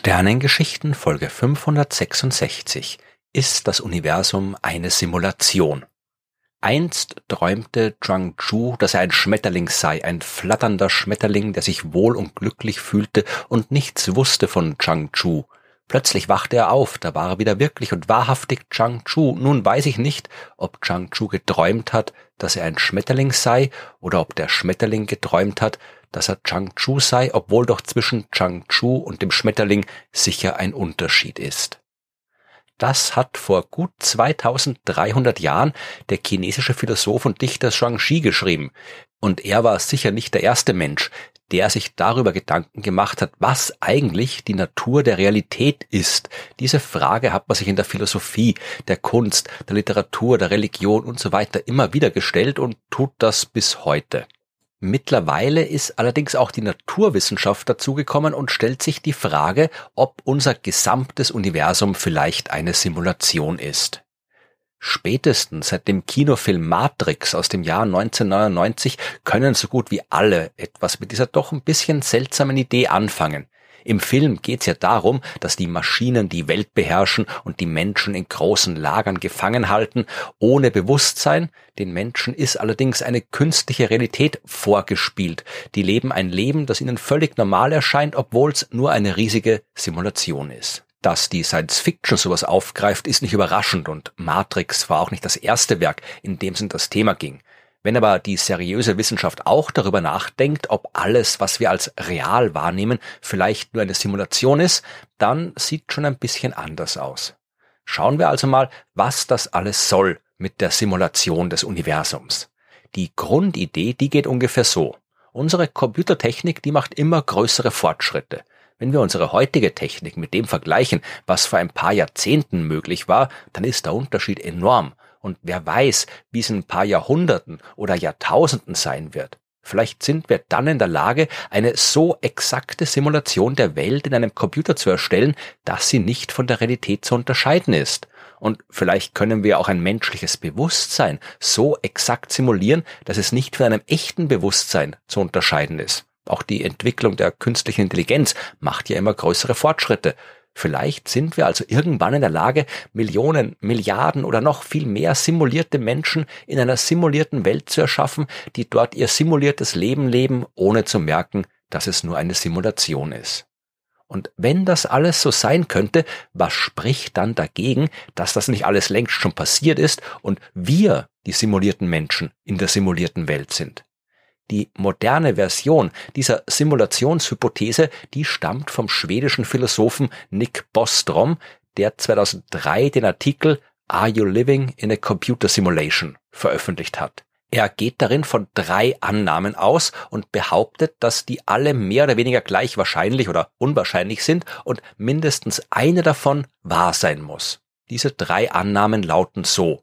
Sternengeschichten Folge 566 Ist das Universum eine Simulation? Einst träumte Zhuang Chu, dass er ein Schmetterling sei, ein flatternder Schmetterling, der sich wohl und glücklich fühlte und nichts wusste von Zhang Chu. Plötzlich wachte er auf, da war er wieder wirklich und wahrhaftig Zhang Chu. Nun weiß ich nicht, ob Zhang Chu geträumt hat, dass er ein Schmetterling sei, oder ob der Schmetterling geträumt hat, dass er Chang Chu sei, obwohl doch zwischen Chang Chu und dem Schmetterling sicher ein Unterschied ist. Das hat vor gut 2300 Jahren der chinesische Philosoph und Dichter Zhuangzi geschrieben. Und er war sicher nicht der erste Mensch, der sich darüber Gedanken gemacht hat, was eigentlich die Natur der Realität ist. Diese Frage hat man sich in der Philosophie, der Kunst, der Literatur, der Religion und so weiter immer wieder gestellt und tut das bis heute. Mittlerweile ist allerdings auch die Naturwissenschaft dazugekommen und stellt sich die Frage, ob unser gesamtes Universum vielleicht eine Simulation ist. Spätestens seit dem Kinofilm Matrix aus dem Jahr 1999 können so gut wie alle etwas mit dieser doch ein bisschen seltsamen Idee anfangen. Im Film geht's ja darum, dass die Maschinen die Welt beherrschen und die Menschen in großen Lagern gefangen halten, ohne Bewusstsein. Den Menschen ist allerdings eine künstliche Realität vorgespielt. Die leben ein Leben, das ihnen völlig normal erscheint, obwohl es nur eine riesige Simulation ist. Dass die Science Fiction sowas aufgreift, ist nicht überraschend und Matrix war auch nicht das erste Werk, in dem es um das Thema ging. Wenn aber die seriöse Wissenschaft auch darüber nachdenkt, ob alles, was wir als real wahrnehmen, vielleicht nur eine Simulation ist, dann sieht schon ein bisschen anders aus. Schauen wir also mal, was das alles soll mit der Simulation des Universums. Die Grundidee, die geht ungefähr so. Unsere Computertechnik, die macht immer größere Fortschritte. Wenn wir unsere heutige Technik mit dem vergleichen, was vor ein paar Jahrzehnten möglich war, dann ist der Unterschied enorm. Und wer weiß, wie es in ein paar Jahrhunderten oder Jahrtausenden sein wird. Vielleicht sind wir dann in der Lage, eine so exakte Simulation der Welt in einem Computer zu erstellen, dass sie nicht von der Realität zu unterscheiden ist. Und vielleicht können wir auch ein menschliches Bewusstsein so exakt simulieren, dass es nicht von einem echten Bewusstsein zu unterscheiden ist. Auch die Entwicklung der künstlichen Intelligenz macht ja immer größere Fortschritte. Vielleicht sind wir also irgendwann in der Lage, Millionen, Milliarden oder noch viel mehr simulierte Menschen in einer simulierten Welt zu erschaffen, die dort ihr simuliertes Leben leben, ohne zu merken, dass es nur eine Simulation ist. Und wenn das alles so sein könnte, was spricht dann dagegen, dass das nicht alles längst schon passiert ist und wir die simulierten Menschen in der simulierten Welt sind? Die moderne Version dieser Simulationshypothese, die stammt vom schwedischen Philosophen Nick Bostrom, der 2003 den Artikel Are You Living in a Computer Simulation veröffentlicht hat. Er geht darin von drei Annahmen aus und behauptet, dass die alle mehr oder weniger gleich wahrscheinlich oder unwahrscheinlich sind und mindestens eine davon wahr sein muss. Diese drei Annahmen lauten so.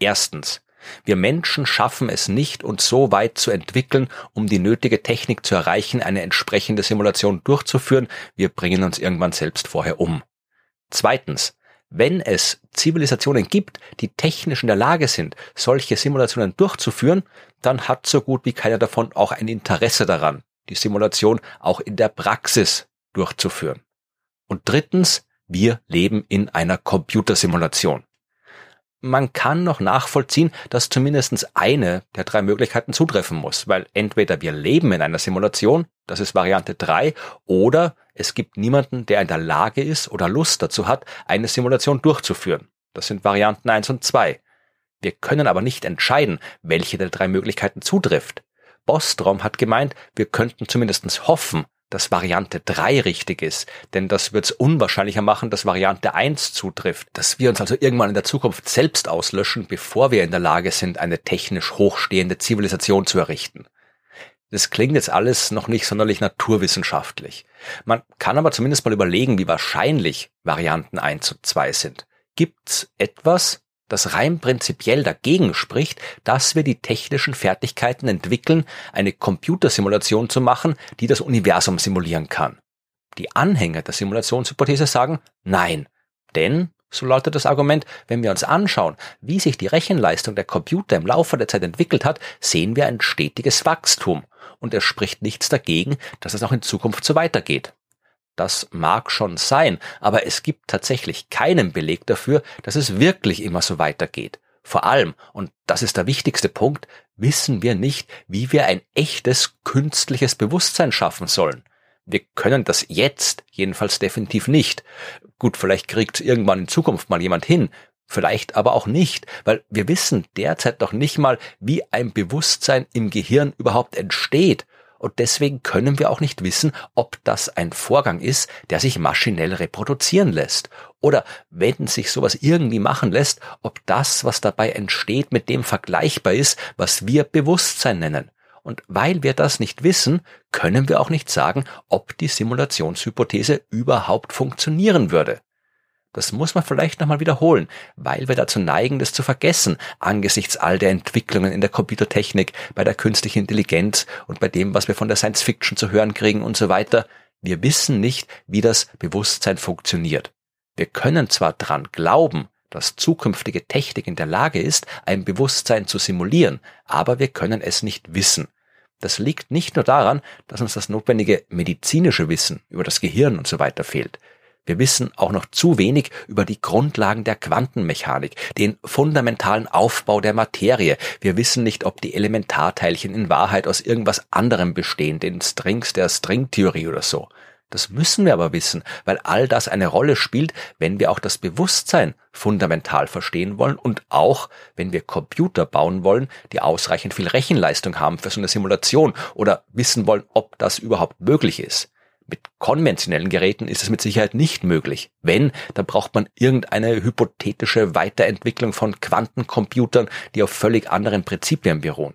Erstens. Wir Menschen schaffen es nicht, uns so weit zu entwickeln, um die nötige Technik zu erreichen, eine entsprechende Simulation durchzuführen. Wir bringen uns irgendwann selbst vorher um. Zweitens. Wenn es Zivilisationen gibt, die technisch in der Lage sind, solche Simulationen durchzuführen, dann hat so gut wie keiner davon auch ein Interesse daran, die Simulation auch in der Praxis durchzuführen. Und drittens, wir leben in einer Computersimulation man kann noch nachvollziehen, dass zumindest eine der drei Möglichkeiten zutreffen muss, weil entweder wir leben in einer Simulation, das ist Variante 3, oder es gibt niemanden, der in der Lage ist oder Lust dazu hat, eine Simulation durchzuführen. Das sind Varianten 1 und 2. Wir können aber nicht entscheiden, welche der drei Möglichkeiten zutrifft. Bostrom hat gemeint, wir könnten zumindest hoffen, dass Variante 3 richtig ist, denn das wird es unwahrscheinlicher machen, dass Variante 1 zutrifft, dass wir uns also irgendwann in der Zukunft selbst auslöschen, bevor wir in der Lage sind, eine technisch hochstehende Zivilisation zu errichten. Das klingt jetzt alles noch nicht sonderlich naturwissenschaftlich. Man kann aber zumindest mal überlegen, wie wahrscheinlich Varianten 1 und 2 sind. Gibt's etwas, das rein prinzipiell dagegen spricht, dass wir die technischen Fertigkeiten entwickeln, eine Computersimulation zu machen, die das Universum simulieren kann. Die Anhänger der Simulationshypothese sagen nein, denn, so lautet das Argument, wenn wir uns anschauen, wie sich die Rechenleistung der Computer im Laufe der Zeit entwickelt hat, sehen wir ein stetiges Wachstum und es spricht nichts dagegen, dass es auch in Zukunft so weitergeht. Das mag schon sein, aber es gibt tatsächlich keinen Beleg dafür, dass es wirklich immer so weitergeht. Vor allem, und das ist der wichtigste Punkt, wissen wir nicht, wie wir ein echtes künstliches Bewusstsein schaffen sollen. Wir können das jetzt jedenfalls definitiv nicht. Gut, vielleicht kriegt irgendwann in Zukunft mal jemand hin, vielleicht aber auch nicht, weil wir wissen derzeit noch nicht mal, wie ein Bewusstsein im Gehirn überhaupt entsteht und deswegen können wir auch nicht wissen, ob das ein Vorgang ist, der sich maschinell reproduzieren lässt. Oder wenn sich sowas irgendwie machen lässt, ob das, was dabei entsteht, mit dem vergleichbar ist, was wir Bewusstsein nennen. Und weil wir das nicht wissen, können wir auch nicht sagen, ob die Simulationshypothese überhaupt funktionieren würde. Das muss man vielleicht nochmal wiederholen, weil wir dazu neigen, das zu vergessen, angesichts all der Entwicklungen in der Computertechnik, bei der künstlichen Intelligenz und bei dem, was wir von der Science Fiction zu hören kriegen und so weiter. Wir wissen nicht, wie das Bewusstsein funktioniert. Wir können zwar dran glauben, dass zukünftige Technik in der Lage ist, ein Bewusstsein zu simulieren, aber wir können es nicht wissen. Das liegt nicht nur daran, dass uns das notwendige medizinische Wissen über das Gehirn und so weiter fehlt. Wir wissen auch noch zu wenig über die Grundlagen der Quantenmechanik, den fundamentalen Aufbau der Materie. Wir wissen nicht, ob die Elementarteilchen in Wahrheit aus irgendwas anderem bestehen, den Strings der Stringtheorie oder so. Das müssen wir aber wissen, weil all das eine Rolle spielt, wenn wir auch das Bewusstsein fundamental verstehen wollen und auch, wenn wir Computer bauen wollen, die ausreichend viel Rechenleistung haben für so eine Simulation oder wissen wollen, ob das überhaupt möglich ist. Mit konventionellen Geräten ist es mit Sicherheit nicht möglich. Wenn, dann braucht man irgendeine hypothetische Weiterentwicklung von Quantencomputern, die auf völlig anderen Prinzipien beruhen.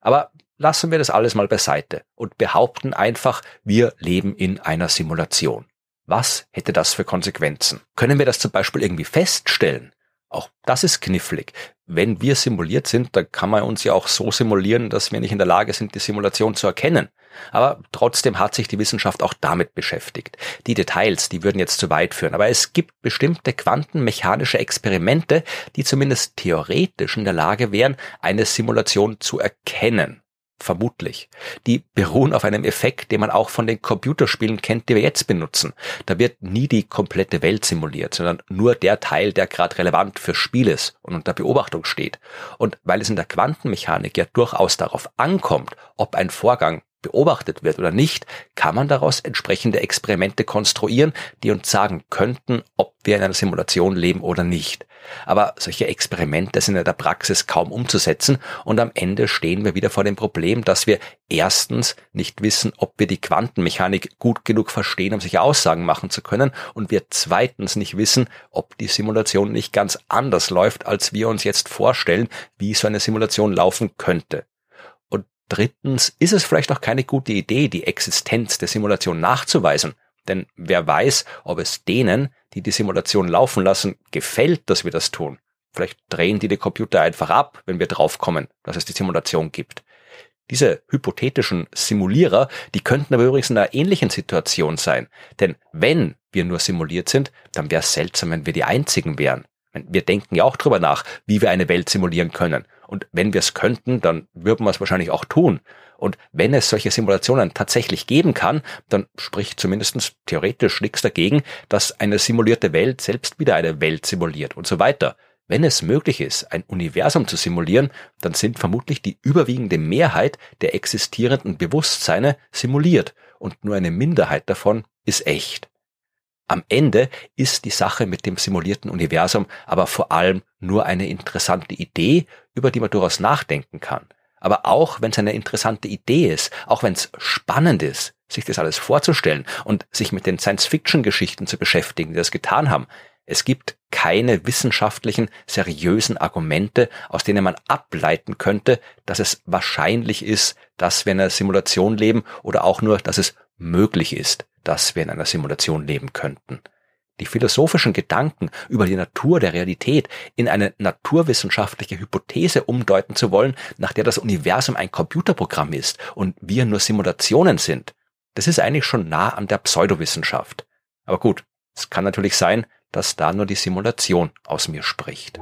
Aber lassen wir das alles mal beiseite und behaupten einfach, wir leben in einer Simulation. Was hätte das für Konsequenzen? Können wir das zum Beispiel irgendwie feststellen? Auch das ist knifflig. Wenn wir simuliert sind, dann kann man uns ja auch so simulieren, dass wir nicht in der Lage sind, die Simulation zu erkennen. Aber trotzdem hat sich die Wissenschaft auch damit beschäftigt. Die Details, die würden jetzt zu weit führen. Aber es gibt bestimmte quantenmechanische Experimente, die zumindest theoretisch in der Lage wären, eine Simulation zu erkennen. Vermutlich. Die beruhen auf einem Effekt, den man auch von den Computerspielen kennt, die wir jetzt benutzen. Da wird nie die komplette Welt simuliert, sondern nur der Teil, der gerade relevant für Spiel ist und unter Beobachtung steht. Und weil es in der Quantenmechanik ja durchaus darauf ankommt, ob ein Vorgang beobachtet wird oder nicht, kann man daraus entsprechende Experimente konstruieren, die uns sagen könnten, ob wir in einer Simulation leben oder nicht. Aber solche Experimente sind in der Praxis kaum umzusetzen und am Ende stehen wir wieder vor dem Problem, dass wir erstens nicht wissen, ob wir die Quantenmechanik gut genug verstehen, um sich Aussagen machen zu können und wir zweitens nicht wissen, ob die Simulation nicht ganz anders läuft, als wir uns jetzt vorstellen, wie so eine Simulation laufen könnte. Drittens ist es vielleicht auch keine gute Idee, die Existenz der Simulation nachzuweisen. Denn wer weiß, ob es denen, die die Simulation laufen lassen, gefällt, dass wir das tun. Vielleicht drehen die die Computer einfach ab, wenn wir draufkommen, dass es die Simulation gibt. Diese hypothetischen Simulierer, die könnten aber übrigens in einer ähnlichen Situation sein. Denn wenn wir nur simuliert sind, dann wäre es seltsam, wenn wir die Einzigen wären. Wir denken ja auch drüber nach, wie wir eine Welt simulieren können. Und wenn wir es könnten, dann würden wir es wahrscheinlich auch tun. Und wenn es solche Simulationen tatsächlich geben kann, dann spricht zumindest theoretisch nichts dagegen, dass eine simulierte Welt selbst wieder eine Welt simuliert und so weiter. Wenn es möglich ist, ein Universum zu simulieren, dann sind vermutlich die überwiegende Mehrheit der existierenden Bewusstseine simuliert und nur eine Minderheit davon ist echt. Am Ende ist die Sache mit dem simulierten Universum aber vor allem nur eine interessante Idee, über die man durchaus nachdenken kann. Aber auch wenn es eine interessante Idee ist, auch wenn es spannend ist, sich das alles vorzustellen und sich mit den Science-Fiction-Geschichten zu beschäftigen, die das getan haben, es gibt keine wissenschaftlichen, seriösen Argumente, aus denen man ableiten könnte, dass es wahrscheinlich ist, dass wir in einer Simulation leben oder auch nur, dass es möglich ist, dass wir in einer Simulation leben könnten. Die philosophischen Gedanken über die Natur der Realität in eine naturwissenschaftliche Hypothese umdeuten zu wollen, nach der das Universum ein Computerprogramm ist und wir nur Simulationen sind, das ist eigentlich schon nah an der Pseudowissenschaft. Aber gut, es kann natürlich sein, dass da nur die Simulation aus mir spricht.